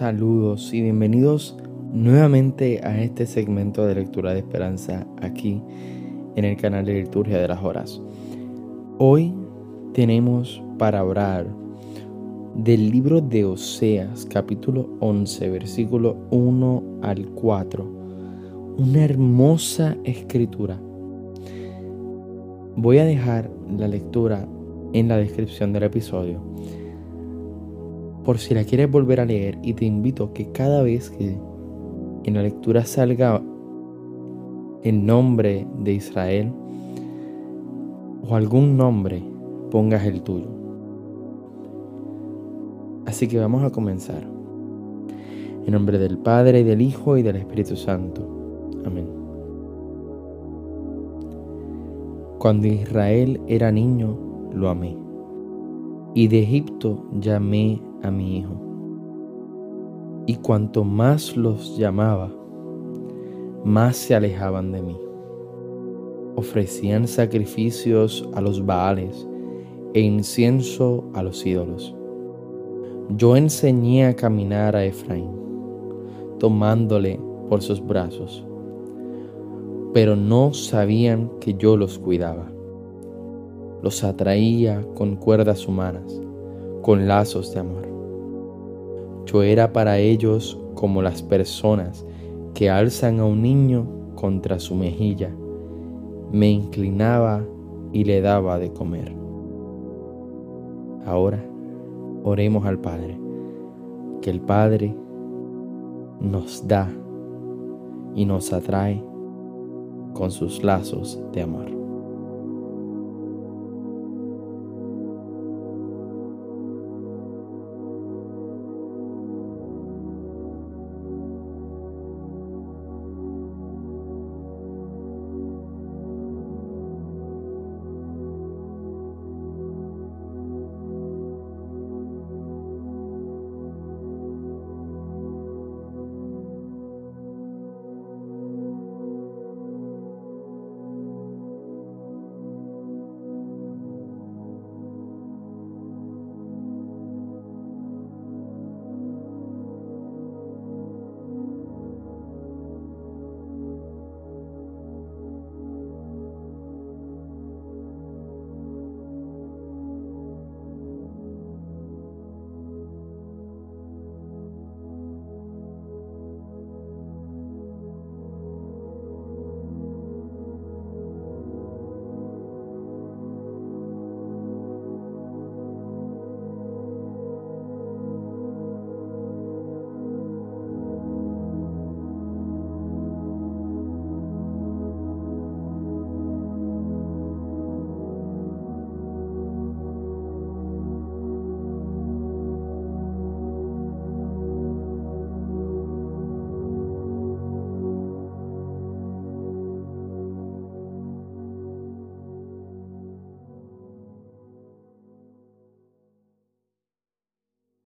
Saludos y bienvenidos nuevamente a este segmento de lectura de esperanza aquí en el canal de liturgia de las horas. Hoy tenemos para hablar del libro de Oseas capítulo 11 versículo 1 al 4. Una hermosa escritura. Voy a dejar la lectura en la descripción del episodio por si la quieres volver a leer y te invito a que cada vez que en la lectura salga el nombre de Israel o algún nombre, pongas el tuyo. Así que vamos a comenzar. En nombre del Padre, y del Hijo, y del Espíritu Santo. Amén. Cuando Israel era niño, lo amé. Y de Egipto llamé a mi hijo. Y cuanto más los llamaba, más se alejaban de mí. Ofrecían sacrificios a los Baales e incienso a los ídolos. Yo enseñé a caminar a Efraín, tomándole por sus brazos, pero no sabían que yo los cuidaba. Los atraía con cuerdas humanas, con lazos de amor. Yo era para ellos como las personas que alzan a un niño contra su mejilla. Me inclinaba y le daba de comer. Ahora oremos al Padre, que el Padre nos da y nos atrae con sus lazos de amor.